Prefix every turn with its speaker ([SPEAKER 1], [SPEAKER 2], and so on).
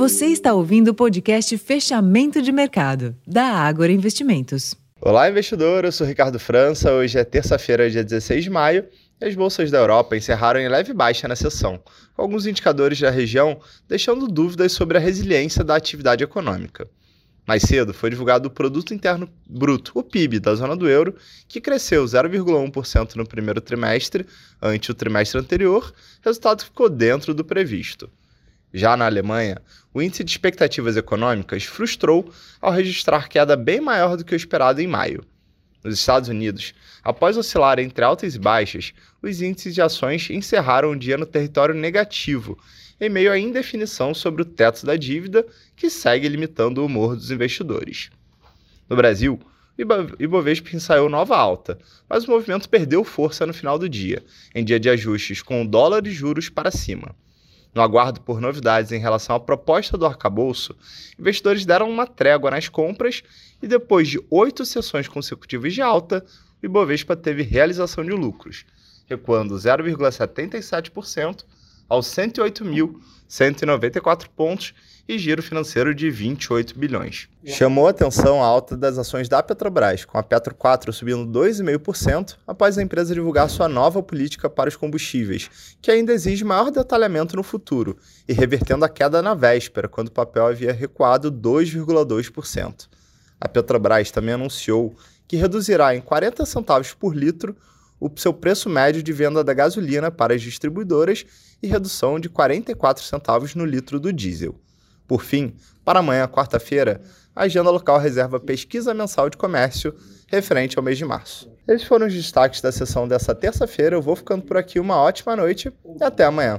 [SPEAKER 1] Você está ouvindo o podcast Fechamento de Mercado, da Ágora Investimentos.
[SPEAKER 2] Olá, investidor. Eu sou Ricardo França. Hoje é terça-feira, dia 16 de maio, e as bolsas da Europa encerraram em leve baixa na sessão, com alguns indicadores da região deixando dúvidas sobre a resiliência da atividade econômica. Mais cedo foi divulgado o Produto Interno Bruto, o PIB, da zona do euro, que cresceu 0,1% no primeiro trimestre, ante o trimestre anterior, resultado que ficou dentro do previsto. Já na Alemanha, o índice de expectativas econômicas frustrou ao registrar queda bem maior do que o esperado em maio. Nos Estados Unidos, após oscilar entre altas e baixas, os índices de ações encerraram o dia no território negativo, em meio à indefinição sobre o teto da dívida, que segue limitando o humor dos investidores. No Brasil, o Ibovespa ensaiou nova alta, mas o movimento perdeu força no final do dia, em dia de ajustes com o dólar e juros para cima. No aguardo por novidades em relação à proposta do arcabouço, investidores deram uma trégua nas compras e, depois de oito sessões consecutivas de alta, o Ibovespa teve realização de lucros, recuando 0,77% aos 108.194 pontos e giro financeiro de 28 bilhões. Chamou atenção a alta das ações da Petrobras, com a Petro 4 subindo 2,5% após a empresa divulgar sua nova política para os combustíveis, que ainda exige maior detalhamento no futuro, e revertendo a queda na véspera, quando o papel havia recuado 2,2%. A Petrobras também anunciou que reduzirá em 40 centavos por litro o seu preço médio de venda da gasolina para as distribuidoras e redução de 44 centavos no litro do diesel. Por fim, para amanhã, quarta-feira, a agenda local reserva pesquisa mensal de comércio referente ao mês de março. Esses foram os destaques da sessão dessa terça-feira. Eu vou ficando por aqui. Uma ótima noite e até amanhã.